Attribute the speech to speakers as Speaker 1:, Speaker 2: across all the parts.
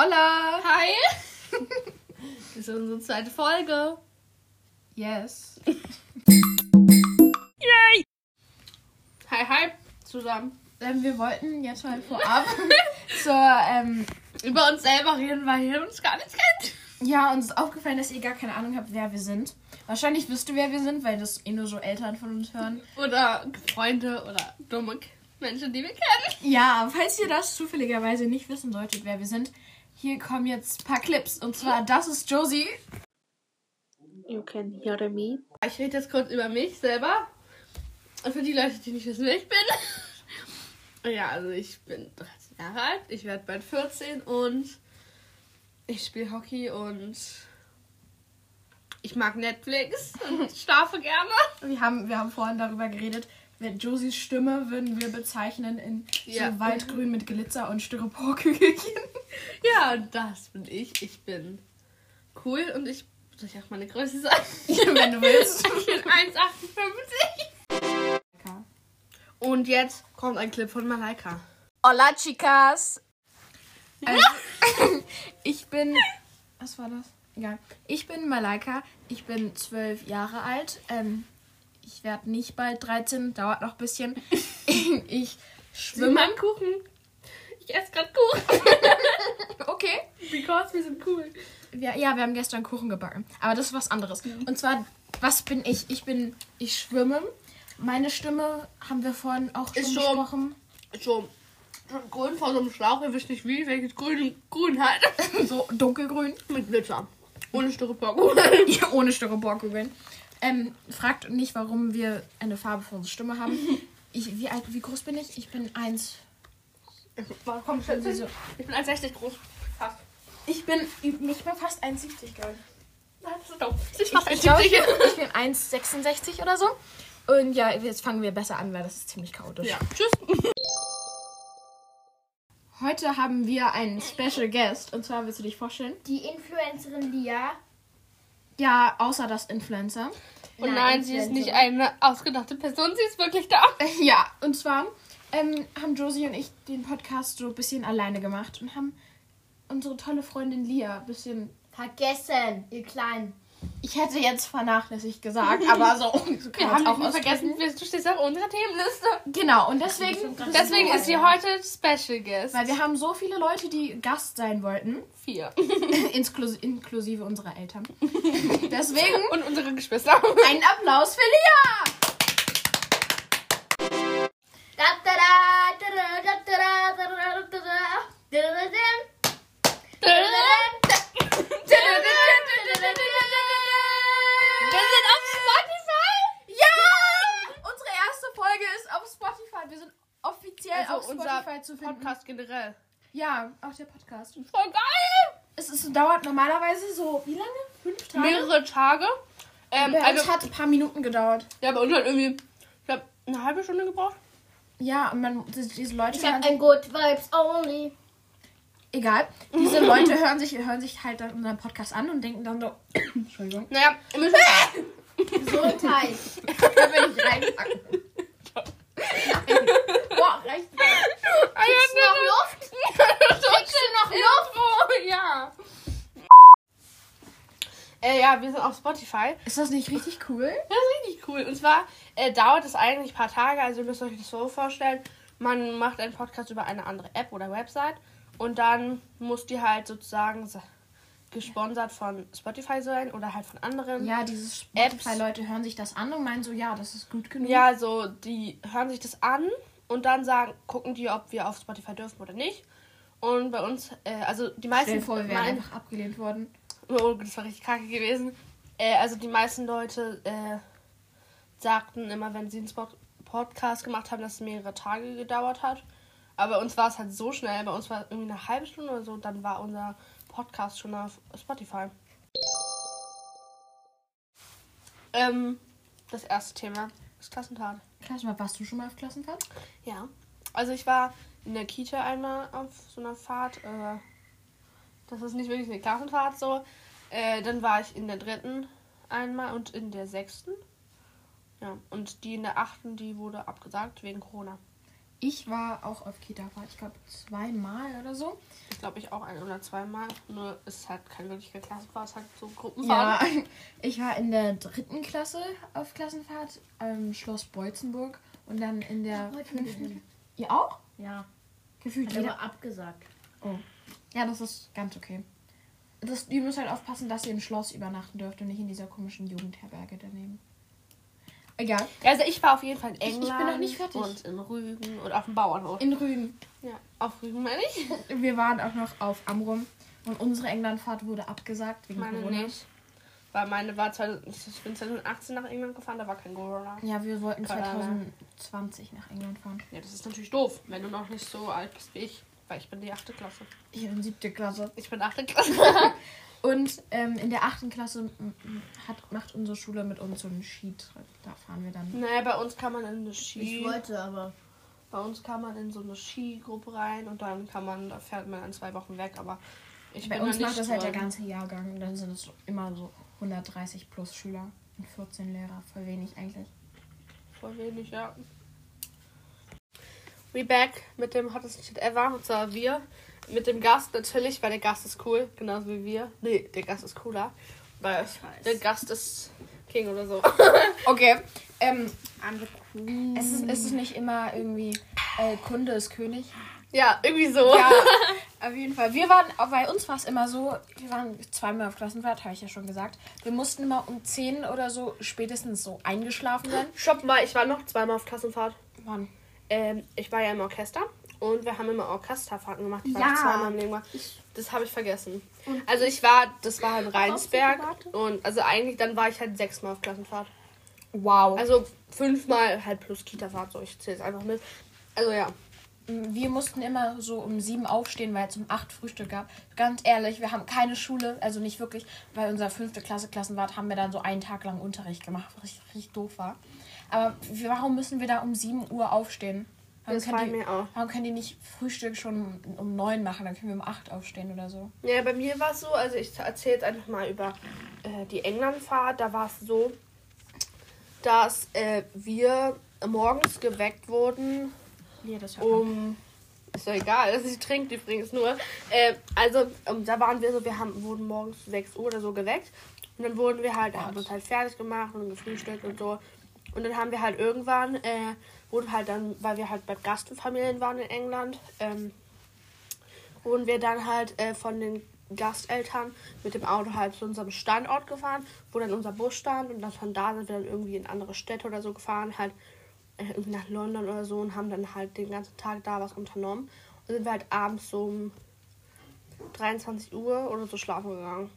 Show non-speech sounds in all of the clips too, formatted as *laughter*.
Speaker 1: Hola!
Speaker 2: Hi! *laughs* Das ist unsere zweite Folge.
Speaker 1: Yes. *laughs*
Speaker 2: Hi, hi zusammen.
Speaker 1: Ähm, wir wollten jetzt mal vorab *laughs* zur, ähm,
Speaker 2: Über uns selber reden, weil ihr uns gar nicht kennt.
Speaker 1: ja, uns ist aufgefallen, dass ihr gar keine Ahnung habt, wer wir sind. Wahrscheinlich wisst ihr, wer wir sind, weil das eh nur so Eltern von uns hören.
Speaker 2: Oder Freunde oder dumme Menschen, die wir kennen.
Speaker 1: Ja, falls ihr das zufälligerweise nicht wissen solltet, wer wir sind, hier kommen jetzt ein paar Clips. Und zwar, das ist Josie.
Speaker 3: You can hear me.
Speaker 2: Ich rede jetzt kurz über mich selber. Und für die Leute, die nicht wissen, wer ich bin. *laughs* Ja, also ich bin 13 Jahre alt. Ich werde bald 14 und ich spiele Hockey und ich mag Netflix und schlafe gerne.
Speaker 1: Wir haben, wir haben vorhin darüber geredet, Josies Stimme würden wir bezeichnen in
Speaker 2: Ja.
Speaker 1: so waldgrün mit Glitzer und Styroporkügelchen. *laughs*
Speaker 2: Ja, das bin ich. Ich bin cool und ich. Soll ich auch meine Größe sagen? *laughs*
Speaker 1: Wenn du willst. *laughs*
Speaker 2: Ich bin 1,58. Und jetzt kommt ein Clip von Malaika.
Speaker 1: Hola, chicas. Also, ich bin. Was war das? Egal. Ich bin Malaika. Ich bin zwölf Jahre alt. Ähm, ich werde nicht bald 13. Dauert noch ein bisschen. *laughs* Ich
Speaker 2: Schwimm
Speaker 1: schwimme.
Speaker 2: an Kuchen. Ich esse gerade Kuchen. *laughs*
Speaker 1: Okay.
Speaker 2: Because wir sind cool.
Speaker 1: Wir, ja, wir haben gestern Kuchen gebacken. Aber das ist was anderes. Und zwar, was bin ich? Ich bin. Ich schwimme. Meine Stimme haben wir vorhin auch schon
Speaker 2: Ist schon-
Speaker 1: besprochen.
Speaker 2: So, schon grün vor so einem Schlauch. Ihr wisst nicht wie, welches grün, grün halt. *laughs*
Speaker 1: So dunkelgrün.
Speaker 2: Mit Glitzer. Ohne Styropor.
Speaker 1: Ja, ohne Styroporkugeln. Ähm, fragt nicht, warum wir eine Farbe für unsere Stimme haben. *laughs* Ich, wie alt, wie groß bin ich? Ich bin eins.
Speaker 2: Komm, schätze.
Speaker 1: Wieso?
Speaker 2: Ich bin 1,60 groß. Fast.
Speaker 1: Ich bin nicht mal fast 1,70, glaube ich.
Speaker 2: Nein, das ist doof. Ich
Speaker 1: Ich,
Speaker 2: fast
Speaker 1: ich glaube, ich,
Speaker 2: 1,70.
Speaker 1: bin- ich bin 1,66 oder so. Und ja, jetzt fangen wir besser an, weil das ist ziemlich chaotisch.
Speaker 2: Ja, tschüss.
Speaker 1: Heute haben wir einen Special Guest. Und zwar willst du dich vorstellen?
Speaker 4: Die Influencerin Lia.
Speaker 1: Ja, außer das Influencer.
Speaker 2: Und
Speaker 4: Nein,
Speaker 2: nein, sie ist nicht eine ausgedachte Person, sie ist wirklich da. *laughs*
Speaker 1: Ja, und zwar ähm, haben Josie und ich den Podcast so ein bisschen alleine gemacht und haben unsere tolle Freundin Lia ein bisschen.
Speaker 4: Vergessen, ihr Kleinen.
Speaker 1: Ich hätte jetzt vernachlässigt gesagt, aber so, *laughs* so
Speaker 2: Wir
Speaker 1: kann
Speaker 2: haben
Speaker 1: auch
Speaker 2: vergessen, du stehst auf unserer Themenliste.
Speaker 1: Genau, und deswegen.
Speaker 2: Deswegen ist sie heute Special Guest.
Speaker 1: Weil wir haben so viele Leute, die Gast sein wollten,
Speaker 2: vier. *laughs*
Speaker 1: inklusive, inklusive unserer Eltern. *laughs* Deswegen
Speaker 2: Und unsere Geschwister.
Speaker 1: einen Applaus für Lia!
Speaker 4: Da, da, da, da, da, da, da, da, da, da, da, da, da, da,
Speaker 2: Wir
Speaker 1: Wir sind offiziell auf
Speaker 2: Also unser
Speaker 1: Spotify zu finden.
Speaker 2: Podcast generell.
Speaker 1: Ja, auch der Podcast.
Speaker 2: Voll geil.
Speaker 1: Es ist, dauert normalerweise so, wie lange? Fünf Tage?
Speaker 2: Mehrere Tage. Ähm,
Speaker 1: Bei
Speaker 2: also,
Speaker 1: uns hat ein paar Minuten gedauert.
Speaker 2: ja, bei uns hat irgendwie, ich glaube, eine halbe Stunde gebraucht.
Speaker 1: Ja, und man, diese Leute
Speaker 4: Ich hab
Speaker 1: hören,
Speaker 4: ein Good Vibes Only.
Speaker 1: egal, diese Leute hören sich, hören sich halt dann unseren Podcast an und denken dann so, *coughs* Entschuldigung,
Speaker 2: Naja, ihr müsst *laughs*
Speaker 4: Gesundheit. *laughs*
Speaker 1: können wir nicht reinpacken. Boah, reicht.
Speaker 4: Kriegst du noch Luft?
Speaker 2: Kriegst du noch Luft? *laughs* Oh, ja. Äh, ja, wir sind auf Spotify.
Speaker 1: Ist das nicht richtig cool?
Speaker 2: Das ist richtig cool. Und zwar äh, dauert es eigentlich ein paar Tage. Also ihr müsst euch das so vorstellen. Man macht einen Podcast über eine andere App oder Website. Und dann muss die halt sozusagen sa- gesponsert von Spotify sein oder halt von anderen.
Speaker 1: Ja, diese
Speaker 2: Apps.
Speaker 1: Spotify-Leute hören sich das an und meinen so, ja, das ist gut genug.
Speaker 2: Ja, so die hören sich das an und dann sagen, gucken die, ob wir auf Spotify dürfen oder nicht. Und bei uns, äh, also die meisten.
Speaker 1: Stell vor, wir wären einfach abgelehnt worden.
Speaker 2: Oh, das war richtig kacke gewesen. Äh, also die meisten Leute äh, sagten immer, wenn sie einen Spot Podcast gemacht haben, dass es mehrere Tage gedauert hat. Aber bei uns war es halt so schnell. Bei uns war es irgendwie eine halbe Stunde oder so. Dann war unser Podcast schon auf Spotify. Ähm, das erste Thema ist Klassenfahrt.
Speaker 1: Klassenfahrt, warst du schon mal auf Klassenfahrt?
Speaker 2: Ja. Also ich war in der Kita einmal auf so einer Fahrt. Äh, das ist nicht wirklich eine Klassenfahrt so. Äh, dann war ich in der dritten einmal und in der sechsten. Ja, und die in der achten, die wurde abgesagt wegen Corona.
Speaker 1: Ich war auch auf Kita-Fahrt, ich glaube zweimal oder so.
Speaker 2: Ich glaube, ich auch ein oder zweimal. Nur es ist halt keine wirkliche Klassenfahrt, es halt so
Speaker 1: Ja,
Speaker 2: Gruppenfahrt. *laughs*
Speaker 1: ich war in der dritten Klasse auf Klassenfahrt im Schloss Beutzenburg und dann in der fünften. Ihr auch?
Speaker 4: Ja,
Speaker 1: Gefühlt
Speaker 4: hat
Speaker 1: jeder.
Speaker 4: aber abgesagt.
Speaker 1: Oh. Ja, das ist ganz okay. Das, ihr müsst halt aufpassen, dass ihr im Schloss übernachten dürft und nicht in dieser komischen Jugendherberge daneben. Egal.
Speaker 2: Also ich war auf jeden Fall in
Speaker 1: Ich- ich bin
Speaker 2: England
Speaker 1: noch nicht fertig.
Speaker 2: und in Rügen und auf dem Bauernhof.
Speaker 1: In Rügen.
Speaker 2: ja, auf Rügen meine ich. *laughs*
Speaker 1: Wir waren auch noch auf Amrum und unsere Englandfahrt wurde abgesagt wegen
Speaker 2: Meine
Speaker 1: Corona.
Speaker 2: nicht. Weil meine war 2000, ich bin 2018 nach England gefahren, da war kein Corona.
Speaker 1: Ja, wir wollten
Speaker 2: Corona.
Speaker 1: 2020 nach England fahren.
Speaker 2: Ja, das ist natürlich doof, wenn du noch nicht so alt bist wie ich. Weil ich bin die 8. Klasse.
Speaker 1: Ich bin siebte Klasse.
Speaker 2: Ich bin 8. Klasse. *laughs*
Speaker 1: Und ähm, in der achten Klasse hat, macht unsere Schule mit uns so einen Skitrip. Da fahren wir dann.
Speaker 2: naja, bei uns kann man in eine
Speaker 4: Ich
Speaker 2: Ski.
Speaker 4: wollte aber.
Speaker 2: Bei uns kann man in so eine Skigruppe rein und dann kann man, da fährt man in zwei Wochen weg, aber ich
Speaker 1: Bei
Speaker 2: bin
Speaker 1: uns macht das halt der ganze Jahrgang. Und dann sind es immer so 130 plus Schüler und 14 Lehrer. Voll wenig eigentlich.
Speaker 2: Voll wenig, ja. We back mit dem hottest Shit ever. Und zwar wir. Mit dem Gast natürlich, weil der Gast ist cool. Genauso wie wir. Nee, der Gast ist cooler. Weil der Gast ist King oder so. *laughs*
Speaker 1: Okay. Ähm, es, ist, es ist nicht immer irgendwie äh, Kunde ist König.
Speaker 2: ja, irgendwie so.
Speaker 1: Ja, *laughs* auf jeden Fall. Wir waren, bei uns war es immer so, wir waren zweimal auf Klassenfahrt, habe ich ja schon gesagt. Wir mussten immer um 10 oder so spätestens so eingeschlafen sein.
Speaker 2: Stopp mal, ich war noch zweimal auf Klassenfahrt.
Speaker 1: Wann?
Speaker 2: Ähm, ich war ja im Orchester und wir haben immer Orchesterfahrten gemacht. Ich war
Speaker 1: Ja.
Speaker 2: zweimal im Leben. gemacht. Das habe ich vergessen. Also ich war, das war in Rheinsberg und also eigentlich dann war ich halt sechsmal auf Klassenfahrt.
Speaker 1: Wow.
Speaker 2: Also fünfmal halt plus Kita-Fahrt, so ich zähle es einfach mit. Also ja.
Speaker 1: wir mussten immer so um sieben aufstehen, weil es um acht Frühstück gab. Ganz ehrlich, wir haben keine Schule, also nicht wirklich, weil unser fünfte Klasse Klassenwart haben wir dann so einen Tag lang Unterricht gemacht, was richtig, richtig doof war. Aber warum müssen wir da um 7 Uhr aufstehen? Warum
Speaker 2: Das
Speaker 1: können,
Speaker 2: frage
Speaker 1: die,
Speaker 2: ich mir auch.
Speaker 1: warum können die nicht Frühstück schon um 9 machen? Dann können wir um 8 aufstehen oder so.
Speaker 2: Ja, bei mir war es so, also ich erzähle jetzt einfach mal über äh, die Englandfahrt. Da war es so, dass äh, wir morgens geweckt wurden
Speaker 1: Ja, das hört man.
Speaker 2: um. Ist doch egal, *laughs* sie trinkt übrigens nur. Äh, also, um, da waren wir so, wir haben, wurden morgens 6 Uhr oder so geweckt. Und dann wurden wir halt, haben uns halt fertig gemacht und gefrühstückt und so. Und dann haben wir halt irgendwann, äh, wurden halt dann, weil wir halt bei Gastfamilien waren in England, ähm, wurden wir dann halt äh, von den Gasteltern mit dem Auto halt zu unserem Standort gefahren, wo dann unser Bus stand und dann von da sind wir dann irgendwie in andere Städte oder so gefahren, halt äh, irgendwie nach London oder so und haben dann halt den ganzen Tag da was unternommen. Und sind wir halt abends so um 23 Uhr oder so schlafen gegangen.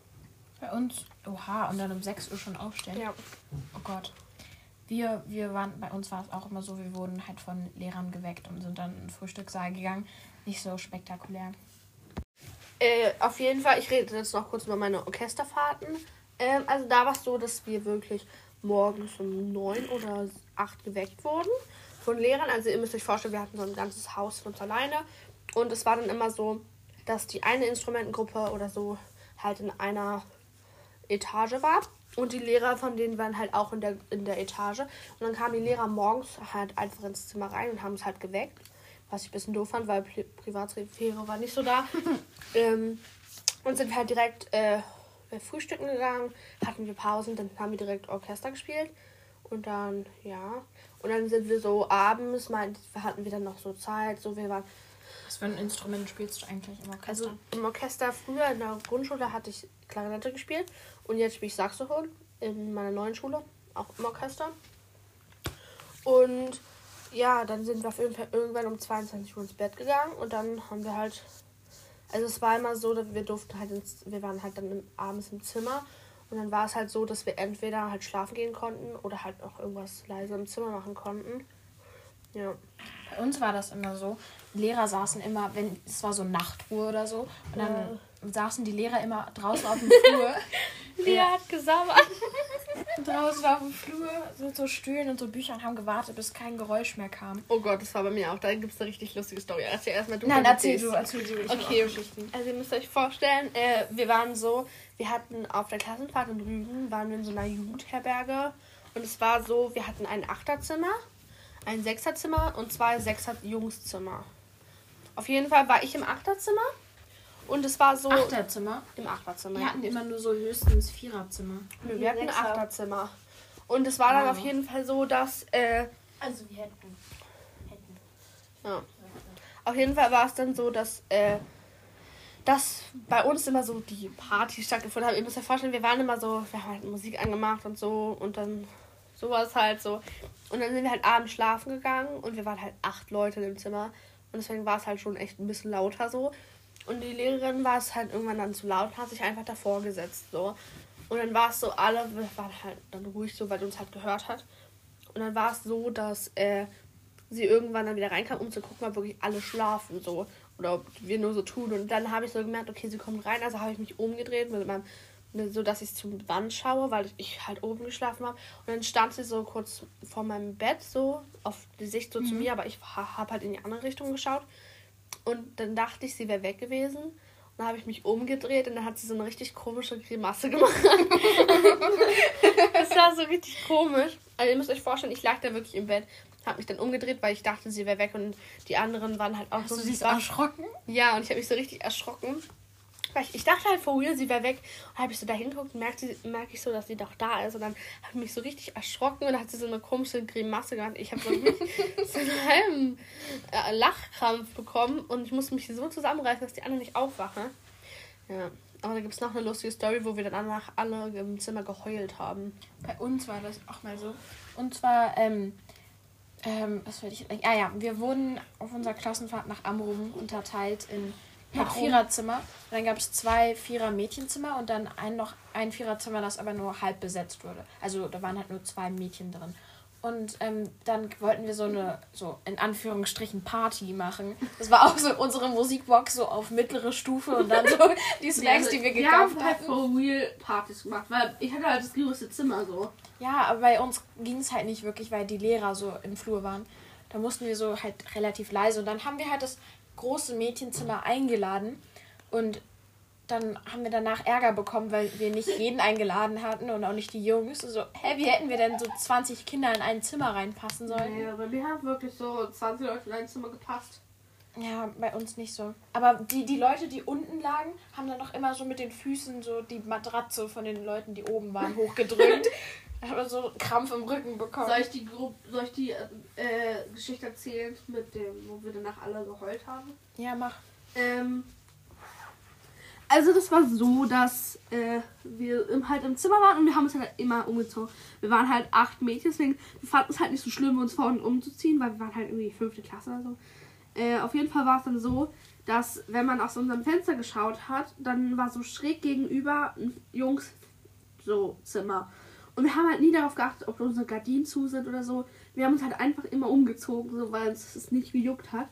Speaker 1: Bei uns, oha, und dann um 6 Uhr schon aufstehen.
Speaker 2: Ja.
Speaker 1: Oh Gott. Wir, wir waren, bei uns war es auch immer so, wir wurden halt von Lehrern geweckt und sind dann in den Frühstückssaal gegangen. Nicht so spektakulär.
Speaker 2: Äh, auf jeden Fall, ich rede jetzt noch kurz über meine Orchesterfahrten. Ähm, also da war es so, dass wir wirklich morgens um neun oder acht geweckt wurden von Lehrern. Also ihr müsst euch vorstellen, wir hatten so ein ganzes Haus für uns alleine. Und es war dann immer so, dass die eine Instrumentengruppe oder so halt in einer Etage war. Und die Lehrer von denen waren halt auch in der, in der Etage. Und dann kamen die Lehrer morgens halt einfach ins Zimmer rein und haben es halt geweckt. Was ich ein bisschen doof fand, weil Pri Privatsphäre war nicht so da. *laughs* ähm, und sind halt direkt äh, frühstücken gegangen, hatten wir Pausen, dann haben wir direkt Orchester gespielt. Und dann, ja. Und dann sind wir so abends, mal, hatten wir dann noch so Zeit. So, wir waren
Speaker 1: Was für ein Instrument spielst du eigentlich im Orchester?
Speaker 2: also im Orchester früher in der Grundschule hatte ich Klarinette gespielt und jetzt spiele ich Saxophon in meiner neuen Schule, auch im Orchester. Und ja, dann sind wir auf jeden Fall irgendwann um 22 Uhr ins Bett gegangen und dann haben wir halt, also es war immer so, dass wir durften halt, ins, wir waren halt dann abends im Zimmer und dann war es halt so, dass wir entweder halt schlafen gehen konnten oder halt auch irgendwas leise im Zimmer machen konnten. Ja.
Speaker 1: Bei uns war das immer so. Die Lehrer saßen immer, wenn es war so Nachtruhe oder so, und dann saßen die Lehrer immer draußen auf dem *laughs* Flur.
Speaker 2: Wer hat gesabbert? *laughs*
Speaker 1: draußen auf dem Flur mit so Stühlen und so Büchern und haben gewartet, bis kein Geräusch mehr kam.
Speaker 2: Oh Gott, das war bei mir auch. Da gibt es eine richtig lustige Story. Erzähl erstmal du.
Speaker 1: Nein, erzähl du, erzähl du.
Speaker 2: Okay, also ihr müsst euch vorstellen, äh, wir waren so, wir hatten auf der Klassenfahrt in Rügen, waren wir in so einer Jugendherberge und es war so, wir hatten ein Achterzimmer, ein Sechserzimmer und zwei Sechser-Jungszimmer. Auf jeden Fall war ich im Achterzimmer und es war so
Speaker 1: Achterzimmer.
Speaker 2: im Achterzimmer.
Speaker 1: Wir hatten immer nur so höchstens Viererzimmer.
Speaker 2: Nö, wir hatten ein
Speaker 4: Sechser.
Speaker 2: Achterzimmer. Und es war dann auf jeden Fall so, dass äh,
Speaker 4: Also wir hätten. hätten.
Speaker 2: Ja. Auf jeden Fall war es dann so, dass, äh, dass bei uns immer so die Party stattgefunden hat. Ihr müsst euch vorstellen, wir waren immer so, wir haben halt Musik angemacht und so und dann sowas halt so. Und dann sind wir halt abends schlafen gegangen und wir waren halt acht Leute im Zimmer. Und deswegen war es halt schon echt ein bisschen lauter so. Und die Lehrerin war es halt irgendwann dann zu laut und hat sich einfach davor gesetzt so. Und dann war es so, alle waren halt dann ruhig so, weil die uns halt gehört hat. Und dann war es so, dass äh, sie irgendwann dann wieder reinkam, um zu gucken, ob wirklich alle schlafen so. Oder ob wir nur so tun. Und dann habe ich so gemerkt, okay, sie kommt rein. Also habe ich mich umgedreht mit meinem, ne, so dass ich zum Wand schaue, weil ich halt oben geschlafen habe. Und dann stand sie so kurz vor meinem Bett, so auf die Sicht so zu mir, aber ich habe halt in die andere Richtung geschaut. Und dann dachte ich, sie wäre weg gewesen. Und dann habe ich mich umgedreht und dann hat sie so eine richtig komische Grimasse gemacht. das war so richtig komisch. Also ihr müsst euch vorstellen, ich lag da wirklich im Bett, habe mich dann umgedreht, weil ich dachte, sie wäre weg und die anderen waren halt auch
Speaker 1: Hast du
Speaker 2: so
Speaker 1: sie so
Speaker 2: war-
Speaker 1: erschrocken?
Speaker 2: Ja, und ich habe mich so richtig erschrocken. Weil ich, dachte halt real, sie wäre weg. Und habe ich so da hingeguckt, merke merk ich so, dass sie doch da ist. Und dann habe ich mich so richtig erschrocken und dann hat sie so eine komische Grimasse gemacht. Ich habe so, so einen *laughs* halben äh, Lachkrampf bekommen und ich musste mich so zusammenreißen, dass die anderen nicht aufwachen. Ja. Aber da gibt es noch eine lustige Story, wo wir dann danach alle im Zimmer geheult haben.
Speaker 1: Bei uns war das auch mal so. Und zwar, ähm, ähm, was wollte ich. Ah ja, wir wurden auf unserer Klassenfahrt nach Amrum unterteilt in halt
Speaker 2: Warum?
Speaker 1: Viererzimmer. Und dann gab es zwei Vierer-Mädchenzimmer und dann ein noch ein Viererzimmer, das aber nur halb besetzt wurde. Also da waren halt nur zwei Mädchen drin. Und ähm, dann wollten wir so eine, so in Anführungsstrichen, Party machen. Das war auch so unsere Musikbox so auf mittlere Stufe und dann so die *laughs* Snacks, die wir gekauft
Speaker 2: haben halt
Speaker 1: hatten.
Speaker 2: for real Partys gemacht, weil ich hatte halt das größte Zimmer so.
Speaker 1: Ja, aber bei uns ging es halt nicht wirklich, weil die Lehrer so im Flur waren. Da mussten wir so halt relativ leise. Und dann haben wir halt das große Mädchenzimmer eingeladen. Und dann haben wir danach Ärger bekommen, weil wir nicht jeden eingeladen hatten und auch nicht die Jungs. So, hä, wie hätten wir denn so 20 Kinder in ein Zimmer reinpassen sollen?
Speaker 2: Ja, bei mir haben wirklich so 20 Leute in ein Zimmer gepasst.
Speaker 1: Ja, bei uns nicht so. Aber die, die Leute, die unten lagen, haben dann noch immer so mit den Füßen so die Matratze von den Leuten, die oben waren, hochgedrückt. *laughs* haben so Krampf im Rücken bekommen.
Speaker 2: Soll ich die, Gru soll ich die äh, Geschichte erzählen, mit dem, wo wir danach alle geheult haben?
Speaker 1: Ja, mach.
Speaker 2: Ähm, also das war so, dass äh, wir im, halt im Zimmer waren und wir haben uns halt immer umgezogen. Wir waren halt acht Mädchen, deswegen wir fanden es halt nicht so schlimm, uns vorne umzuziehen, weil wir waren halt irgendwie fünfte Klasse oder so. Äh, auf jeden Fall war es dann so, dass wenn man aus unserem Fenster geschaut hat, dann war so schräg gegenüber ein Jungs so Zimmer. Und wir haben halt nie darauf geachtet, ob unsere Gardinen zu sind oder so. Wir haben uns halt einfach immer umgezogen, so weil uns es nicht gejuckt hat.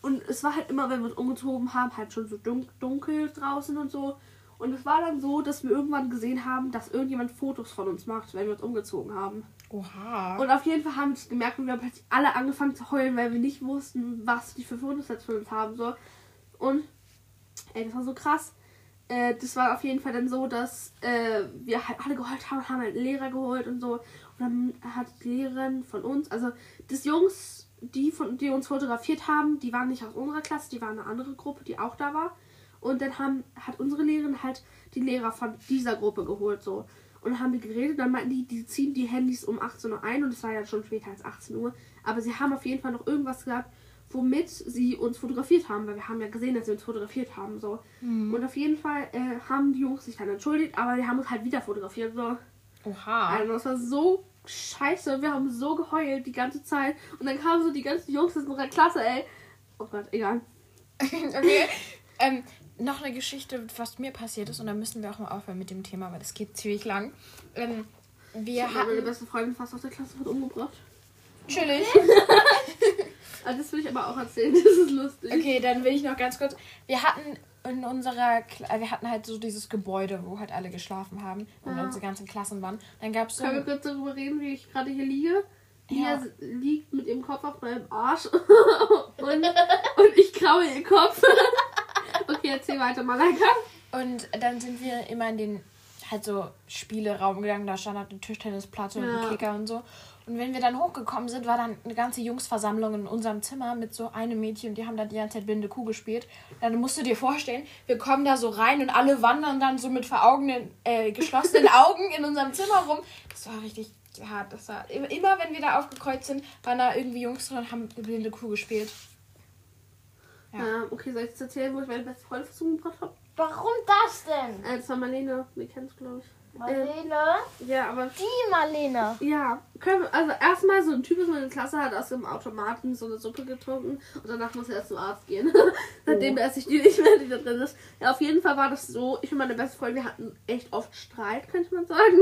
Speaker 2: Und es war halt immer, wenn wir uns umgezogen haben, halt schon so dun- dunkel draußen und so. Und es war dann so, dass wir irgendwann gesehen haben, dass irgendjemand Fotos von uns macht, wenn wir uns umgezogen haben.
Speaker 1: Oha.
Speaker 2: Und auf jeden Fall haben wir es gemerkt und wir haben plötzlich alle angefangen zu heulen, weil wir nicht wussten, was die für Fotos jetzt für uns haben soll. Und ey, das war so krass. Äh, das war auf jeden Fall dann so, dass äh, wir halt alle geheult haben, haben halt einen Lehrer geholt und so. Und dann hat die Lehrerin von uns, also das Jungs, die von die uns fotografiert haben, die waren nicht aus unserer Klasse, die waren eine andere Gruppe, die auch da war. Und dann haben, hat unsere Lehrerin halt die Lehrer von dieser Gruppe geholt so. Und dann haben wir geredet, dann meinten die, die ziehen die Handys um 18 Uhr ein und es war ja schon später als 18 Uhr. Aber sie haben auf jeden Fall noch irgendwas gehabt, womit sie uns fotografiert haben, weil wir haben ja gesehen, dass sie uns fotografiert haben. so. Und auf jeden Fall äh, haben die Jungs sich dann entschuldigt, aber die haben uns halt wieder fotografiert. so.
Speaker 1: Oha.
Speaker 2: Also das war so scheiße. Wir haben so geheult die ganze Zeit. Und dann kamen so die ganzen Jungs aus unserer Klasse, ey. Oh Gott, egal. *laughs*
Speaker 1: okay. Ähm, noch eine Geschichte, was mir passiert ist, und dann müssen wir auch mal aufhören mit dem Thema, weil das geht ziemlich lang. Ähm, wir
Speaker 2: Ich habe meine
Speaker 1: hatten.
Speaker 2: beste Freundin fast aus der Klasse wird umgebracht.
Speaker 1: Natürlich. *laughs*
Speaker 2: Also das will ich aber auch erzählen. *laughs* Das ist lustig.
Speaker 1: Okay, dann will ich noch ganz kurz. Wir hatten in unserer, Kla äh, wir hatten halt so dieses Gebäude, wo halt alle geschlafen haben und
Speaker 2: Ja.
Speaker 1: unsere ganzen Klassen waren. Dann gab es so.
Speaker 2: Können wir kurz darüber reden, wie ich gerade hier liege?
Speaker 1: Ja.
Speaker 2: liegt mit ihrem Kopf auf meinem Arsch *laughs* und, und ich kraule ihr Kopf. *laughs* okay, erzähl weiter, Malaika.
Speaker 1: Und dann sind wir immer in den halt so Spieleraum gegangen, da stand halt eine Tischtennisplatte und
Speaker 2: Ja.
Speaker 1: ein Kicker und so. Und wenn wir dann hochgekommen sind, war dann eine ganze Jungsversammlung in unserem Zimmer mit so einem Mädchen, die haben da die ganze Zeit blinde Kuh gespielt. Dann musst du dir vorstellen, wir kommen da so rein und alle wandern dann so mit veraugenen, äh, geschlossenen *laughs* Augen in unserem Zimmer rum. Das war richtig hart. Das war immer, wenn wir da aufgekreuzt sind, waren da irgendwie Jungs drin und haben blinde Kuh gespielt. Ja.
Speaker 2: Ja. okay, soll ich jetzt erzählen, wo ich meine beste Freundin zugebracht habe?
Speaker 4: Warum das denn?
Speaker 2: Äh, das war Marlene, die kennst du, glaube ich.
Speaker 4: Marlene?
Speaker 2: Ja, aber
Speaker 4: Die Marlene.
Speaker 2: Ja, können wir, also erstmal so ein Typ aus meiner Klasse hat aus dem Automaten so eine Suppe getrunken und danach muss er erst zum Arzt gehen. *laughs* Seitdem
Speaker 1: Oh.
Speaker 2: esse ich die nicht mehr, die da drin ist. Ja, auf jeden Fall war das so, ich und meine beste Freundin, wir hatten echt oft Streit, könnte man sagen.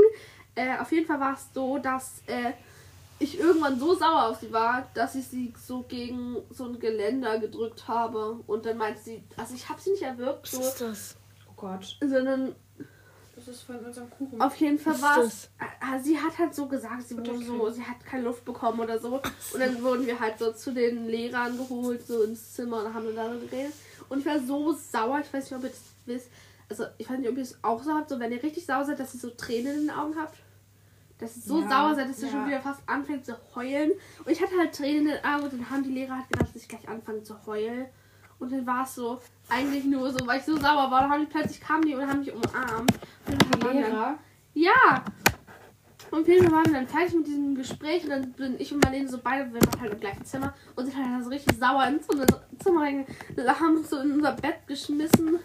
Speaker 2: Äh, auf jeden Fall war es so, dass äh, ich irgendwann so sauer auf sie war, dass ich sie so gegen so ein Geländer gedrückt habe. Und dann meinte sie, also ich habe sie nicht erwürgt, so,
Speaker 4: das?
Speaker 1: Oh Gott.
Speaker 2: sondern
Speaker 1: Das ist von unserem Kuchen.
Speaker 2: auf jeden Fall
Speaker 4: Was
Speaker 2: war es. äh, Sie hat halt so gesagt, sie wurde so, sie hat keine Luft bekommen oder so. Und dann wurden wir halt so zu den Lehrern geholt, so ins Zimmer und haben dann darüber geredet. Und ich war so sauer, ich weiß nicht, ob ihr das wisst. Also ich weiß nicht, ob ihr es auch so habt, so wenn ihr richtig sauer seid, dass ihr so Tränen in den Augen habt. Dass ihr so
Speaker 1: Ja,
Speaker 2: sauer seid, dass ihr
Speaker 1: ja.
Speaker 2: schon wieder fast anfängt zu heulen. Und ich hatte halt Tränen in den Augen und dann haben die Lehrer halt gedacht, dass ich gleich anfange zu heulen. Und dann war es so, eigentlich nur so, weil ich so sauer war, dann haben die plötzlich kamen die und haben mich umarmt. Und dann
Speaker 1: Lehrer.
Speaker 2: ja. Und auf jeden Fall waren wir dann fertig mit diesem Gespräch und dann bin ich und Marlene so beide, wir waren halt im gleichen Zimmer und sind halt so richtig sauer ins unser Zimmer reingegangen, haben uns so in unser Bett geschmissen.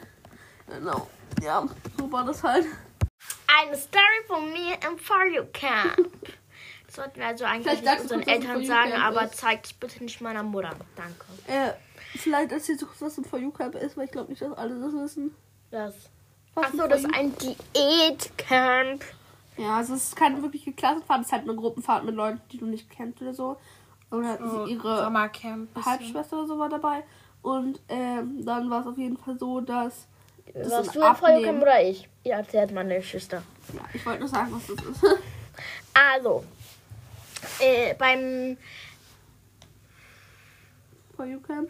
Speaker 2: Genau. Ja, so war das halt.
Speaker 4: Eine Story von mir im For You Camp. Das sollten wir also eigentlich unseren Eltern sagen, aber zeigt es bitte nicht meiner Mutter. Danke.
Speaker 2: Äh, vielleicht du kurz, was ein For You Camp ist, weil ich glaube nicht, dass alle das wissen.
Speaker 4: Das.
Speaker 2: Was
Speaker 4: Achso, das ist ein Diätcamp.
Speaker 2: Ja, also es ist keine wirkliche Klassenfahrt, es ist halt eine Gruppenfahrt mit Leuten, die du nicht kennst oder so. Oder
Speaker 1: Oh,
Speaker 2: ihre. Halbschwester oder so war dabei. Und ähm, dann war es auf jeden Fall so, dass. Das
Speaker 4: Warst du im. Camp oder ich? Ja, erzählt meine Schwester.
Speaker 2: Ja, ich wollte nur sagen, was das ist. *laughs*
Speaker 4: Also, äh, beim
Speaker 2: For You Camp.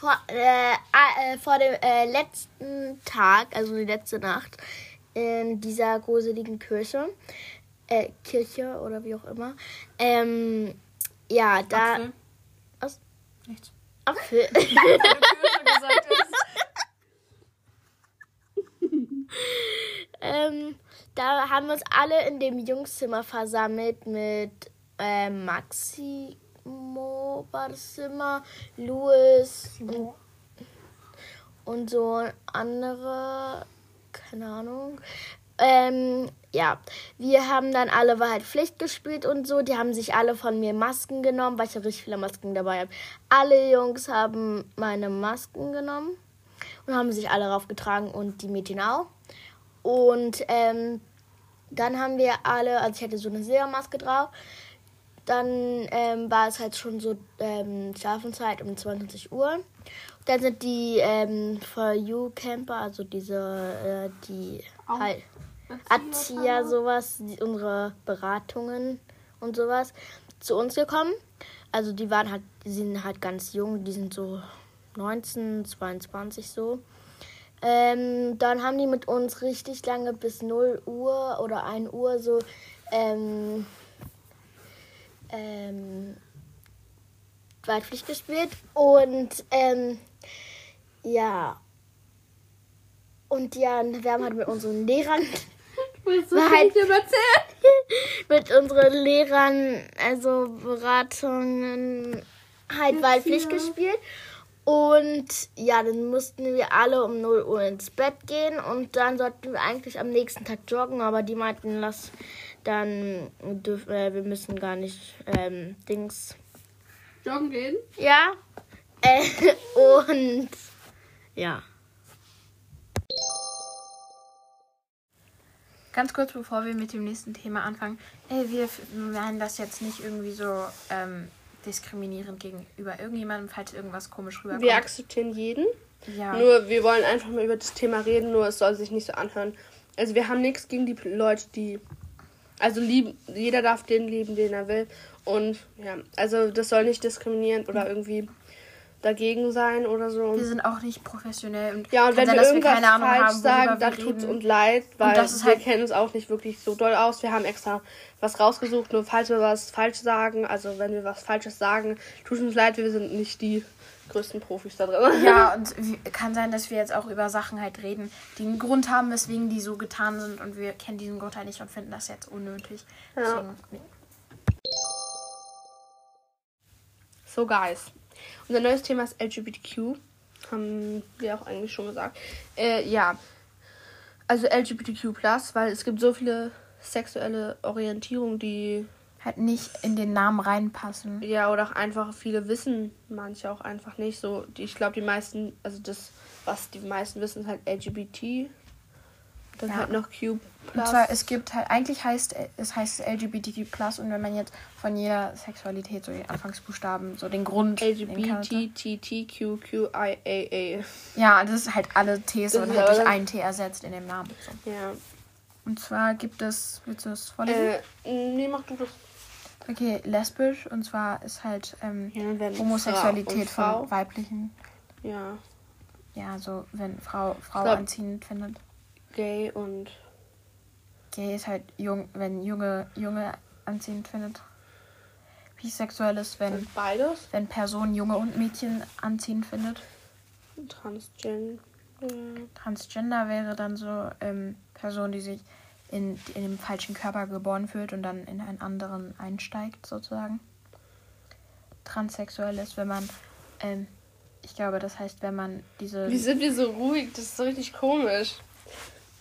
Speaker 4: vor, äh, äh, vor dem äh, letzten Tag, also die letzte Nacht, in dieser gruseligen Kirche, äh, Kirche oder wie auch immer, ähm, ja, da.
Speaker 1: Apfel.
Speaker 4: Was?
Speaker 1: Nichts.
Speaker 4: Apfel. *laughs* *laughs* ähm, da haben wir uns alle in dem Jungszimmer versammelt mit äh, Maximo das Zimmer, Louis und, und so andere, keine Ahnung. Ähm, ja, wir haben dann alle Wahrheit Pflicht gespielt und so. Die haben sich alle von mir Masken genommen, weil ich ja richtig viele Masken dabei habe. Alle Jungs haben meine Masken genommen und haben sich alle raufgetragen und die Mädchen auch. Und ähm, dann haben wir alle, also ich hatte so eine Silbermaske drauf. Dann ähm, war es halt schon so ähm, Schlafenszeit um 22 Uhr. Dann sind die ähm, For You Camper, also diese, äh, die
Speaker 2: Au-
Speaker 4: halt Erzieher, sowas, die, unsere Beratungen und sowas, zu uns gekommen. Also die waren halt, die sind halt ganz jung, die sind so 19, 22 so. Ähm, dann haben die mit uns richtig lange bis 0 Uhr oder 1 Uhr so ähm, ähm, Waldpflicht gespielt. Und ähm, ja. Und ja, wir haben halt mit unseren Lehrern
Speaker 2: Willst du
Speaker 4: Nein.
Speaker 2: halt *laughs*
Speaker 4: mit unseren Lehrern, also Beratungen, halt Waldpflicht gespielt. Und ja, dann mussten wir alle um 0 Uhr ins Bett gehen und dann sollten wir eigentlich am nächsten Tag joggen, aber die meinten, lass dann dürf, äh, wir müssen gar nicht ähm, Dings.
Speaker 2: Joggen gehen.
Speaker 4: Ja. Äh, *laughs* und ja.
Speaker 1: Ganz kurz, bevor wir mit dem nächsten Thema anfangen. Äh, wir meinen das jetzt nicht irgendwie so ähm, diskriminierend gegenüber irgendjemandem, falls irgendwas komisch rüberkommt.
Speaker 2: Wir akzeptieren jeden.
Speaker 1: ja.
Speaker 2: Nur wir wollen einfach mal über das Thema reden, nur es soll sich nicht so anhören. Also wir haben nichts gegen die Leute, die. Also lieben, jeder darf den lieben, den er will. Und ja, also das soll nicht diskriminierend oder irgendwie dagegen sein oder so.
Speaker 1: Wir sind auch nicht professionell und
Speaker 2: Ja, und wenn
Speaker 1: sein,
Speaker 2: wir irgendwas
Speaker 1: keine Ahnung
Speaker 2: falsch
Speaker 1: haben,
Speaker 2: sagen,
Speaker 1: wir
Speaker 2: dann tut es uns leid, weil wir
Speaker 1: halt-
Speaker 2: kennen uns auch nicht wirklich so doll aus. Wir haben extra was rausgesucht, nur falls wir was falsch sagen, also wenn wir was Falsches sagen, tut uns leid, wir sind nicht die größten Profis da drin.
Speaker 1: Ja, *laughs* und kann sein, dass wir jetzt auch über Sachen halt reden, die einen Grund haben, weswegen die so getan sind und wir kennen diesen Grund halt nicht und finden das jetzt unnötig.
Speaker 2: Ja.
Speaker 1: Deswegen, nee.
Speaker 2: So, Guys. Unser neues Thema ist LGBTQ. Haben wir auch eigentlich schon gesagt. Äh, ja. Also LGBTQ, weil es gibt so viele sexuelle Orientierungen, die
Speaker 1: halt nicht in den Namen reinpassen.
Speaker 2: Ja, oder auch einfach viele wissen manche auch einfach nicht so. Die, ich glaube, die meisten, also das, was die meisten wissen, ist halt LGBT. Dann
Speaker 1: Ja.
Speaker 2: halt noch Q.
Speaker 1: Und zwar, es gibt halt, eigentlich heißt es heißt LGBTQ+, und wenn man jetzt von jeder Sexualität so die Anfangsbuchstaben, so den Grund.
Speaker 2: LGBTQQIAA.
Speaker 1: Ja, das ist halt alle Ts und halt durch ein T ersetzt in dem Namen. So.
Speaker 2: Ja.
Speaker 1: Und zwar gibt es, willst du das vorlesen?
Speaker 2: Äh, nee, mach du das.
Speaker 1: Okay, lesbisch, und zwar ist halt ähm,
Speaker 2: Ja,
Speaker 1: Homosexualität
Speaker 2: Frau und
Speaker 1: von weiblichen,
Speaker 2: Ja.
Speaker 1: ja, so wenn Frau Frau
Speaker 2: glaub-
Speaker 1: anziehend findet.
Speaker 2: Gay und.
Speaker 1: Gay ist halt jung, wenn Junge Junge anziehend findet. Bisexuell ist, wenn
Speaker 2: Beides.
Speaker 1: wenn Person Junge und Mädchen anziehend findet.
Speaker 2: Transgender.
Speaker 1: Transgender wäre dann so ähm, Person, die sich in, in dem falschen Körper geboren fühlt und dann in einen anderen einsteigt, sozusagen. Transsexuell ist, wenn man, ähm, ich glaube, das heißt, wenn man diese,
Speaker 2: Wie sind wir so ruhig? Das ist so richtig komisch.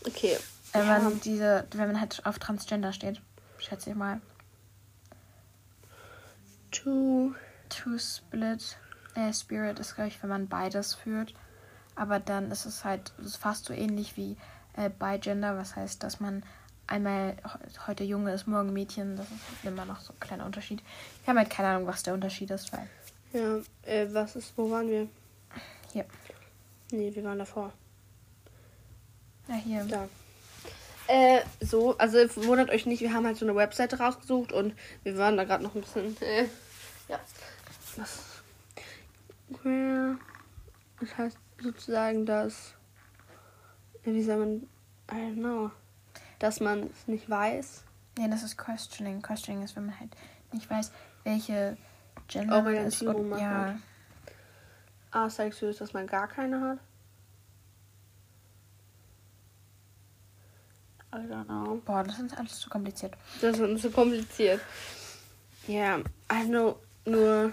Speaker 2: Okay.
Speaker 1: wenn
Speaker 2: Ja.
Speaker 1: man diese, wenn man halt auf Transgender steht, schätze ich mal.
Speaker 2: Two.
Speaker 1: Two-Split äh, Spirit ist, glaube ich, wenn man beides führt. Aber dann ist es halt fast so ähnlich wie äh, Bigender, was heißt, dass man einmal he- heute Junge ist, morgen Mädchen. Das ist immer noch so ein kleiner Unterschied. Wir haben halt keine Ahnung, was der Unterschied ist, weil.
Speaker 2: Ja, äh, was ist, wo waren wir?
Speaker 1: Hier.
Speaker 2: Nee, wir waren davor.
Speaker 1: Ja, hier.
Speaker 2: Da. Äh, so, also wundert euch nicht, wir haben halt so eine Webseite rausgesucht und wir waren da gerade noch ein bisschen, äh, ja. Was? Queer. Das heißt sozusagen, dass, wie soll man, I don't know, dass man es nicht weiß.
Speaker 1: Nee, das ist Questioning. Questioning ist, wenn man halt nicht weiß, welche Gender.
Speaker 2: Orientierung man
Speaker 1: ja,
Speaker 2: hat. Asexuell ist, dass man gar keine hat. I don't know.
Speaker 1: boah, das ist alles zu kompliziert.
Speaker 2: Das ist so kompliziert. Ja, I know, nur.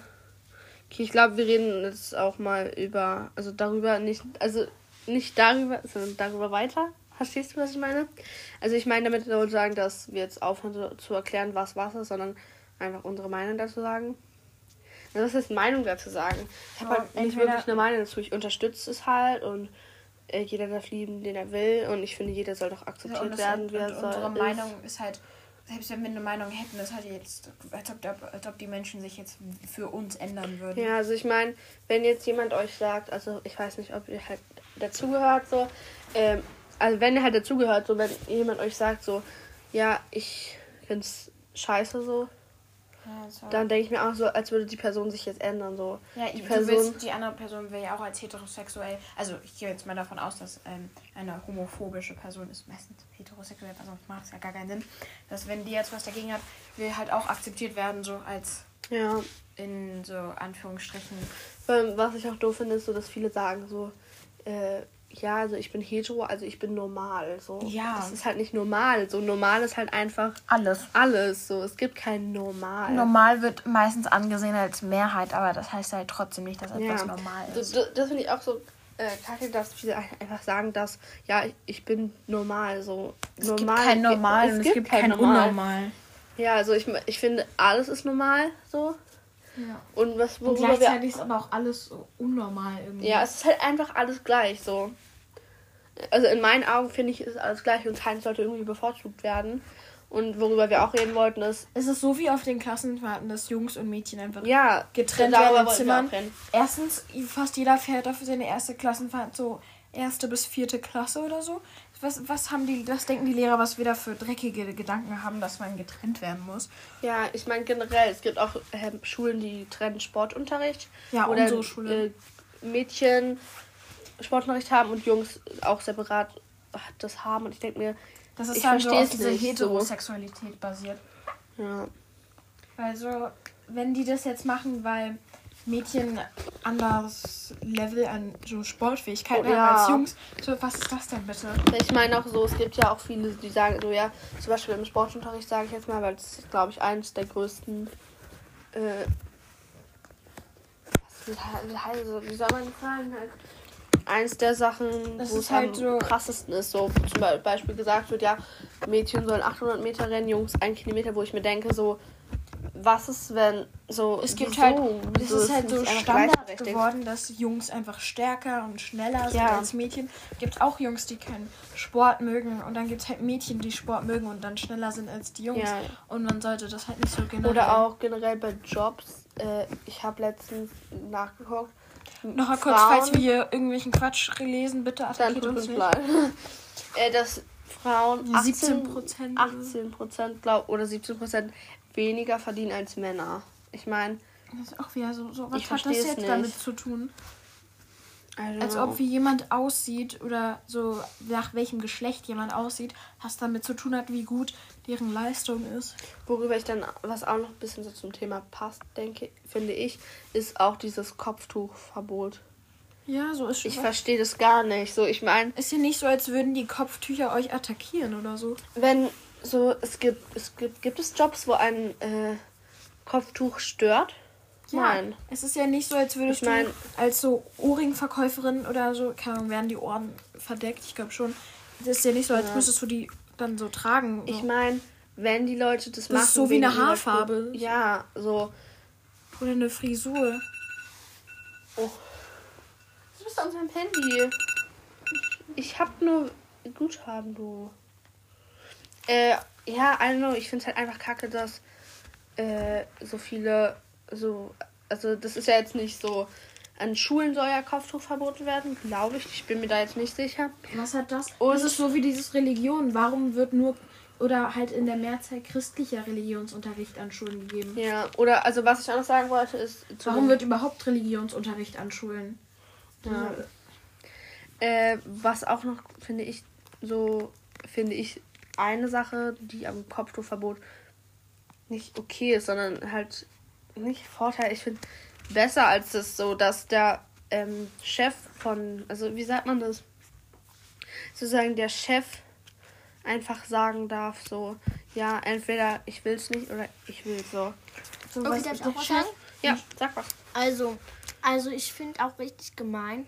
Speaker 2: Okay, ich glaube, wir reden jetzt auch mal über, also darüber nicht, also nicht darüber, sondern darüber weiter. Verstehst du, was ich meine? Also ich meine damit soll sagen, dass wir jetzt aufhören zu, erklären, was was ist, sondern einfach unsere Meinung dazu sagen. Also was ist Meinung dazu sagen? Ich habe halt nicht wirklich eine Meinung dazu. Ich unterstütze es halt und äh, jeder darf lieben, den er will und ich finde, jeder soll doch akzeptiert
Speaker 1: das
Speaker 2: werden,
Speaker 1: halt,
Speaker 2: wie er soll.
Speaker 1: unsere
Speaker 2: ist.
Speaker 1: Meinung ist halt, selbst wenn wir eine Meinung hätten, ist halt jetzt, als ob, als ob die Menschen sich jetzt für uns ändern würden.
Speaker 2: Ja, also ich meine, wenn jetzt jemand euch sagt, also ich weiß nicht, ob ihr halt dazugehört so, ähm, also wenn ihr halt dazugehört, so wenn jemand euch sagt so, ja, ich find's scheiße so,
Speaker 1: Ja, so.
Speaker 2: dann denke ich mir auch so, als würde die Person sich jetzt ändern so.
Speaker 1: ja,
Speaker 2: die Person,
Speaker 1: willst, die andere Person will ja auch als heterosexuell, also ich gehe jetzt mal davon aus, dass ähm, eine homophobische Person ist meistens heterosexuell, sonst macht es ja gar keinen Sinn, dass wenn die jetzt was dagegen hat, will halt auch akzeptiert werden, so als
Speaker 2: ja,
Speaker 1: in so Anführungsstrichen.
Speaker 2: was ich auch doof finde, ist so, dass viele sagen so, äh, ja, also ich bin hetero, also ich bin normal so.
Speaker 1: Ja.
Speaker 2: Das ist halt nicht normal, so normal ist halt einfach
Speaker 1: Alles.
Speaker 2: alles so. Es gibt kein normal.
Speaker 1: Normal wird meistens angesehen als Mehrheit, aber das heißt halt trotzdem nicht, dass etwas normal
Speaker 2: So,
Speaker 1: ist.
Speaker 2: d- Das finde ich auch so äh, kacke, dass viele ein- einfach sagen, dass, ja, ich, ich bin normal. So.
Speaker 1: Es
Speaker 2: normal,
Speaker 1: gibt kein Normal und es gibt kein Unnormal.
Speaker 2: Ja, also ich, ich finde, alles ist normal so.
Speaker 1: Ja.
Speaker 2: Und was
Speaker 1: Und
Speaker 2: worüber wir.
Speaker 1: gleichzeitig ist aber auch alles so unnormal irgendwie.
Speaker 2: Ja, es ist halt einfach alles gleich so. Also in meinen Augen finde ich, ist alles gleich und keins sollte irgendwie bevorzugt werden. Und worüber wir auch reden wollten, ist,
Speaker 1: Es ist so wie auf den Klassenfahrten, dass Jungs und Mädchen einfach
Speaker 2: ja,
Speaker 1: getrennt werden in Zimmern. Erstens, fast jeder fährt auf seine erste Klassenfahrt so erste bis vierte Klasse oder so. Was, was haben die, was denken die Lehrer, was wir da für dreckige Gedanken haben, dass man getrennt werden muss?
Speaker 2: Ja, ich meine generell, es gibt auch ähm, Schulen, die trennen Sportunterricht.
Speaker 1: Ja,
Speaker 2: oder
Speaker 1: unsere Schule.
Speaker 2: Äh, Mädchen Sportunterricht haben und Jungs auch separat das haben. Und ich denke mir,
Speaker 1: Das ist
Speaker 2: Ich
Speaker 1: halt so auf diese
Speaker 2: nicht so.
Speaker 1: Heterosexualität basiert.
Speaker 2: ja,
Speaker 1: Also, wenn die das jetzt machen, weil Mädchen anderes Level an so Sportfähigkeit
Speaker 2: Oh,
Speaker 1: haben
Speaker 2: ja.
Speaker 1: als Jungs, so, was ist das denn bitte?
Speaker 2: ich meine auch so, es gibt ja auch viele, die sagen so, ja, zum Beispiel im Sportunterricht sage ich jetzt mal, weil es glaube ich eines der größten äh, was, wie, soll man sagen halt eins der Sachen,
Speaker 1: Das
Speaker 2: wo
Speaker 1: ist
Speaker 2: es
Speaker 1: halt
Speaker 2: am
Speaker 1: so-
Speaker 2: krassesten ist. So zum Be- Beispiel gesagt wird, ja, Mädchen sollen 800 Meter rennen, Jungs 1 Kilometer, wo ich mir denke, so, was ist, wenn so.
Speaker 1: Es gibt
Speaker 2: wieso?
Speaker 1: halt, es ist halt so Standard geworden, dass Jungs einfach stärker und schneller sind
Speaker 2: Ja.
Speaker 1: als Mädchen. Gibt auch Jungs, die keinen Sport mögen und dann gibt es halt Mädchen, die Sport mögen und dann schneller sind als die Jungs.
Speaker 2: Ja.
Speaker 1: Und man sollte das halt nicht so generell.
Speaker 2: Oder auch generell bei Jobs. Äh, ich habe letztens nachgeguckt.
Speaker 1: Noch mal kurz, falls wir hier irgendwelchen Quatsch lesen, bitte attackiert uns nicht. *laughs*
Speaker 2: äh, dass Frauen
Speaker 1: Ja,
Speaker 2: 18
Speaker 1: 17%.
Speaker 2: 18 Prozent glaub, oder 17 Prozent weniger verdienen als Männer. Ich meine,
Speaker 1: Das ist auch wieder so, so was
Speaker 2: Ich
Speaker 1: hat das jetzt
Speaker 2: nicht.
Speaker 1: damit zu tun?
Speaker 2: also,
Speaker 1: Als ob wie jemand aussieht oder so nach welchem Geschlecht jemand aussieht, was damit zu tun hat, wie gut deren Leistung ist.
Speaker 2: worüber ich dann, was auch noch ein bisschen so zum Thema passt, denke, finde ich, ist auch dieses Kopftuchverbot.
Speaker 1: Ja, so ist
Speaker 2: Ich
Speaker 1: schon.
Speaker 2: verstehe das gar nicht. So, ich meine,
Speaker 1: Ist ja nicht so, als würden die Kopftücher euch attackieren oder so.
Speaker 2: wenn so, es gibt, es gibt, gibt es Jobs, wo ein äh, Kopftuch stört? Nein.
Speaker 1: Es ist ja nicht so, als würdest
Speaker 2: Ich mein-
Speaker 1: du als so Ohrringverkäuferin oder so, keine Ahnung, werden die Ohren verdeckt. Ich glaube schon. Es ist ja nicht so, als
Speaker 2: Ja.
Speaker 1: müsstest du die dann so tragen. So.
Speaker 2: Ich meine, wenn die Leute das, machen.
Speaker 1: ist so wie eine Haarfarbe.
Speaker 2: Ja, so.
Speaker 1: oder eine Frisur.
Speaker 2: Oh. Bist an seinem Handy. Ich hab nur Guthaben, du. Äh, ja, I don't know. Ich finde es halt einfach kacke, dass äh, so viele so. Also, das ist ja jetzt nicht so. An Schulen soll ja Kopftuch verboten werden, glaube ich. Ich bin mir da jetzt nicht sicher.
Speaker 1: Was hat das?
Speaker 2: Und-
Speaker 1: das ist so wie dieses Religion. Warum wird nur oder halt in der Mehrzahl christlicher Religionsunterricht an Schulen gegeben?
Speaker 2: Ja, oder also was ich auch noch sagen wollte ist.
Speaker 1: Warum wird überhaupt Religionsunterricht an Schulen?
Speaker 2: Ja. Äh, was auch noch, finde ich, so, finde ich, eine Sache, die am Kopftuchverbot nicht okay ist, sondern halt nicht Vorteil. Ich finde besser als das so, dass der ähm, Chef von, also wie sagt man das? Sozusagen der Chef einfach sagen darf, so, ja, entweder ich will es nicht oder ich will so.
Speaker 1: So,
Speaker 4: Okay, darf ich auch was sagen?
Speaker 2: Ja, sag was.
Speaker 4: Also, also ich finde auch richtig gemein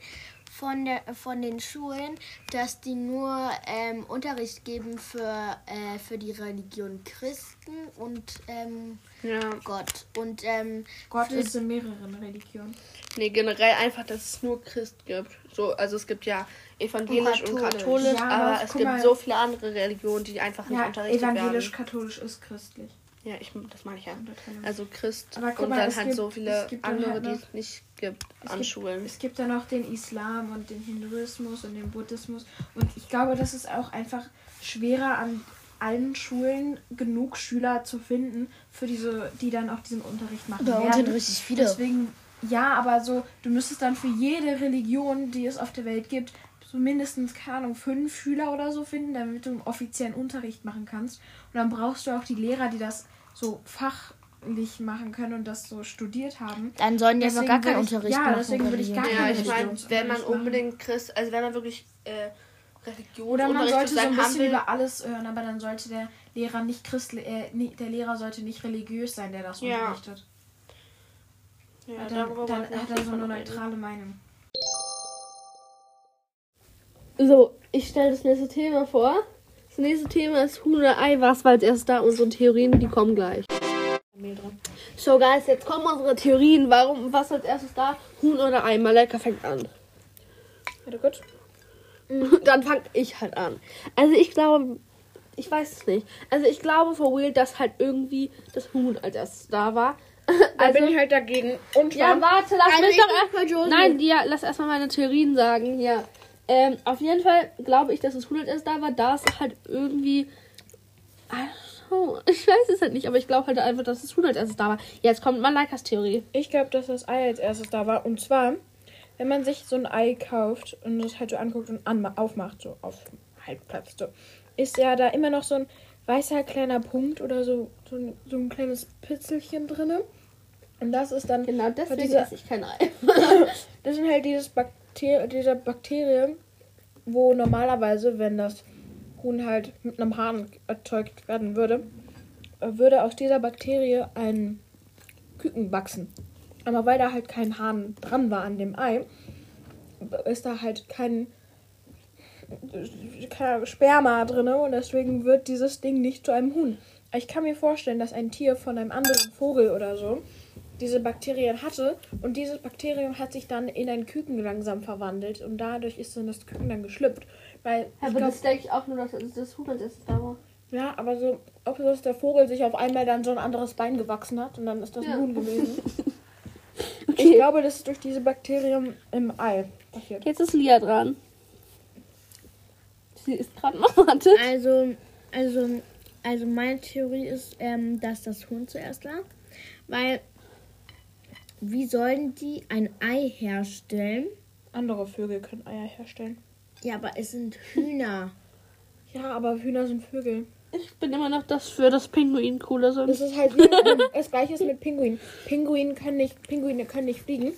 Speaker 4: von, der, von den Schulen, dass die nur ähm, Unterricht geben für, äh, für die Religion Christen und ähm,
Speaker 2: Ja.
Speaker 4: Gott. Und ähm,
Speaker 1: Gott ist in mehreren Religionen.
Speaker 2: Nee, generell einfach, dass es nur Christ gibt. So, also es gibt ja evangelisch und
Speaker 4: Und
Speaker 2: katholisch,
Speaker 4: katholisch.
Speaker 1: Ja,
Speaker 2: aber
Speaker 1: aber
Speaker 2: es gibt
Speaker 1: mal.
Speaker 2: so viele andere Religionen, die einfach nicht
Speaker 1: Ja,
Speaker 2: unterrichtet werden.
Speaker 1: evangelisch-katholisch ist christlich.
Speaker 2: Ja, ich, das meine ich ja. Also Christ
Speaker 1: Aber guck
Speaker 2: und
Speaker 1: mal,
Speaker 2: dann
Speaker 1: es
Speaker 2: halt
Speaker 1: gibt-
Speaker 2: so
Speaker 1: es
Speaker 2: viele andere,
Speaker 1: halt
Speaker 2: die
Speaker 1: noch-
Speaker 2: es nicht gibt
Speaker 1: Es
Speaker 2: an
Speaker 1: gibt-
Speaker 2: Schulen.
Speaker 1: Es gibt dann noch den Islam und den Hinduismus und den Buddhismus. Und ich glaube, das ist auch einfach schwerer an allen Schulen genug Schüler zu finden, für diese, die dann auch diesen Unterricht machen werden.
Speaker 4: sind richtig viele.
Speaker 1: Deswegen, ja, aber so, du müsstest dann für jede Religion, die es auf der Welt gibt, so mindestens, keine Ahnung, fünf Schüler oder so finden, damit du einen offiziellen Unterricht machen kannst. Und dann brauchst du auch die Lehrer, die das so fachlich machen können und das so studiert haben.
Speaker 4: dann sollen die
Speaker 1: Deswegen
Speaker 4: gar keinen
Speaker 1: ich-
Speaker 4: Unterricht
Speaker 1: ja,
Speaker 4: machen.
Speaker 1: deswegen würde ich gar.
Speaker 2: Ja, ich meine, wenn man
Speaker 1: machen.
Speaker 2: unbedingt Christ, also wenn man wirklich äh, Religion
Speaker 1: Oder man sollte so ein bisschen
Speaker 2: will,
Speaker 1: über alles hören, aber dann sollte der Lehrer nicht christli äh, der Lehrer sollte nicht religiös sein, der das
Speaker 2: Ja.
Speaker 1: unterrichtet.
Speaker 2: ja,
Speaker 1: dann, dann hat er so eine
Speaker 2: reden.
Speaker 1: neutrale Meinung.
Speaker 2: So, ich stelle das nächste Thema vor. Das nächste Thema ist Huhn oder Ei. Was war als erstes da? Unsere Theorien, die kommen gleich. So, Guys, jetzt kommen unsere Theorien. Warum, was als erstes da? Huhn oder Ei? Maleka fängt an.
Speaker 1: Warte gut. *laughs*
Speaker 2: Dann fange ich halt an. Also, ich glaube, ich weiß es nicht. Also, ich glaube for real, dass halt irgendwie das Huhn als erstes da war. *laughs*
Speaker 1: Da
Speaker 2: Also,
Speaker 1: bin ich halt dagegen. Und
Speaker 2: ja, warte, lass
Speaker 4: Also
Speaker 2: mich
Speaker 4: ich
Speaker 2: doch
Speaker 4: bin
Speaker 2: erst.
Speaker 4: für Josie.
Speaker 2: Nein, ja, lass erstmal meine Theorien sagen. Ja. Ähm, auf jeden Fall glaube ich, dass das Huhn halt erst da war, da es halt irgendwie. Also, ich weiß es halt nicht, aber ich glaube halt einfach, dass das Huhn halt erst da war. Jetzt kommt Malaikas Theorie.
Speaker 1: Ich glaube, dass das Ei als erstes da war. Und zwar, wenn man sich so ein Ei kauft und das halt so anguckt und anma- aufmacht, so auf Halbplatz, so, ist ja da immer noch so ein weißer kleiner Punkt oder so, so, ein, so ein kleines Pitzelchen drinne. Und das ist dann
Speaker 2: Genau deswegen
Speaker 1: diese-
Speaker 2: esse ich kein Ei. *laughs*
Speaker 1: Das sind halt dieses Bakter diese Bakterien, wo normalerweise, wenn das Huhn halt mit einem Hahn erzeugt werden würde, äh, würde aus dieser Bakterie ein Küken wachsen. Aber weil da halt kein Hahn dran war an dem Ei, ist da halt kein, kein Sperma drin und deswegen wird dieses Ding nicht zu einem Huhn. Ich kann mir vorstellen, dass ein Tier von einem anderen Vogel oder so diese Bakterien hatte und dieses Bakterium hat sich dann in ein Küken langsam verwandelt und dadurch ist dann das Küken dann geschlüpft. Weil ich
Speaker 2: Aber
Speaker 1: glaub,
Speaker 2: das denke ich auch nur, dass das- das Huhn erst da war.
Speaker 1: ja, aber so, ob das der Vogel sich auf einmal dann so ein anderes Bein gewachsen hat und dann ist das
Speaker 2: Ja.
Speaker 1: ein Huhn gewesen. *laughs* Ich
Speaker 2: Okay,
Speaker 1: glaube, das ist durch diese Bakterien im Ei passiert.
Speaker 2: jetzt ist Lia dran. Sie ist gerade *laughs* noch, warte.
Speaker 4: Also, also, also meine Theorie ist, ähm, dass das Huhn zuerst war. Weil, wie sollen die ein Ei herstellen?
Speaker 1: Andere Vögel können Eier herstellen.
Speaker 4: Ja, aber es sind Hühner. *laughs*
Speaker 1: Ja, aber Hühner sind Vögel.
Speaker 2: Ich bin immer noch das für das Pinguin cooler sind.
Speaker 1: Das ist halt wie, *laughs* das gleiche ist mit Pinguinen. Pinguinen können nicht, Pinguine können nicht fliegen,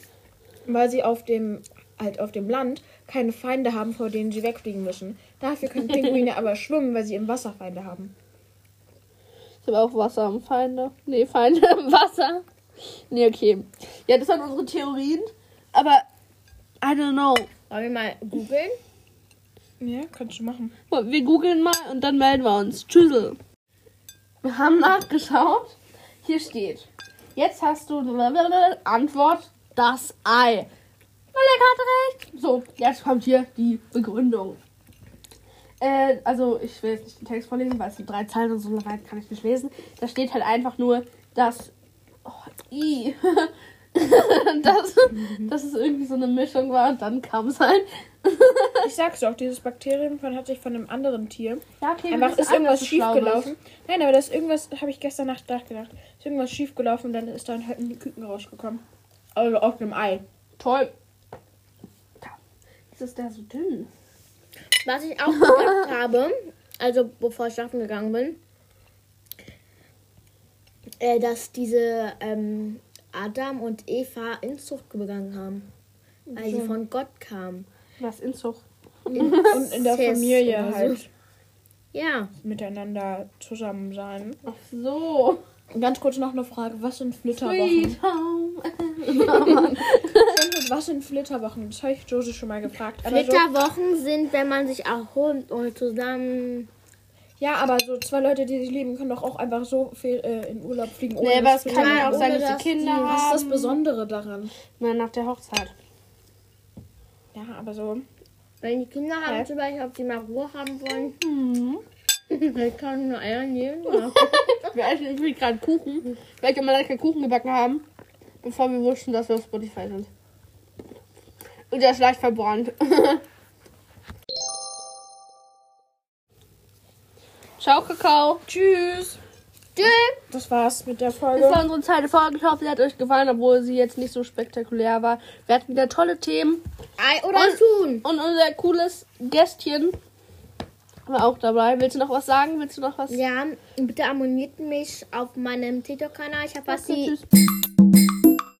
Speaker 1: weil sie auf dem halt auf dem Land keine Feinde haben, vor denen sie wegfliegen müssen. Dafür können Pinguine *laughs* aber schwimmen, weil sie im Wasser Feinde haben.
Speaker 2: Ich habe auch Wasser am Feinde. Nee, Feinde im Wasser. Nee, okay. Ja, das waren unsere Theorien. Aber, I don't know.
Speaker 4: Wollen wir mal googeln?
Speaker 1: Ja, kannst du machen.
Speaker 2: Wir googeln mal und dann melden wir uns. Tschüssel. Wir haben nachgeschaut. Hier steht. Jetzt hast du Antwort das Ei. Malek hatte recht. So, jetzt kommt hier die Begründung. Äh, also, ich will jetzt nicht den Text vorlesen, weil es sind drei Zeilen und so weit kann ich nicht lesen. Da steht halt einfach nur, dass. I. *laughs* dass, dass es irgendwie so eine Mischung war und dann kam es halt. *laughs*
Speaker 1: Ich sag's doch, dieses Bakterium von, hat sich von einem anderen Tier
Speaker 2: Ja, okay,
Speaker 1: einfach ist irgendwas
Speaker 2: dass du
Speaker 1: schief
Speaker 2: schlau
Speaker 1: gelaufen. Nein, aber das ist irgendwas, habe ich gestern Nacht nachgedacht. Ist irgendwas schief gelaufen, dann ist dann halt ein Küken rausgekommen. Also auf dem Ei.
Speaker 2: Toll. Ist der so dünn?
Speaker 4: Was ich auch gedacht *laughs* habe, also bevor ich schlafen gegangen bin, äh, dass diese ähm, Adam und Eva Inzucht begangen haben. Weil sie von Gott kamen.
Speaker 2: Was Inzucht? *laughs*
Speaker 1: Und in der
Speaker 4: Incest
Speaker 1: Familie
Speaker 4: so.
Speaker 1: halt
Speaker 4: Ja.
Speaker 1: miteinander zusammen sein.
Speaker 2: Ach so.
Speaker 1: Ganz kurz noch eine Frage, was sind Flitterwochen? *laughs* Was sind Flitterwochen? Das habe ich Josie schon mal gefragt. Aber so,
Speaker 4: Flitterwochen sind, wenn man sich erholt und zusammen.
Speaker 1: Ja, aber so zwei Leute, die sich lieben, können doch auch einfach so viel äh, in Urlaub fliegen.
Speaker 2: Nee, aber es kann ja auch sein,
Speaker 4: ohne
Speaker 2: dass die Kinder
Speaker 4: die-
Speaker 2: haben.
Speaker 1: Was ist das Besondere daran?
Speaker 2: Na, nach der Hochzeit.
Speaker 1: Ja, aber so.
Speaker 4: Wenn die Kinder haben,
Speaker 1: Hä?
Speaker 4: zum Beispiel, ob die mal Ruhe haben wollen,
Speaker 2: Mhm. *laughs*
Speaker 4: dann kann nur Eier nehmen. Ja.
Speaker 2: Wir essen übrigens gerade Kuchen, weil wir mal lecker Kuchen gebacken haben, bevor wir wussten, dass wir auf Spotify sind. Und der ist leicht verbrannt. *laughs* Ciao, Kakao.
Speaker 1: Tschüss.
Speaker 4: Tschüss.
Speaker 1: Das war's mit der
Speaker 2: Das
Speaker 1: Folge.
Speaker 2: war unsere zweite Folge. Ich hoffe, sie hat euch gefallen, obwohl sie jetzt nicht so spektakulär war. Wir hatten wieder tolle Themen.
Speaker 4: Ei oder
Speaker 2: Und-
Speaker 4: Tun.
Speaker 2: Und unser cooles Gästchen war auch dabei. Willst du noch was sagen? Willst du noch was?
Speaker 4: Ja, bitte abonniert mich auf meinem TikTok-Kanal. Ich habe was
Speaker 2: Okay.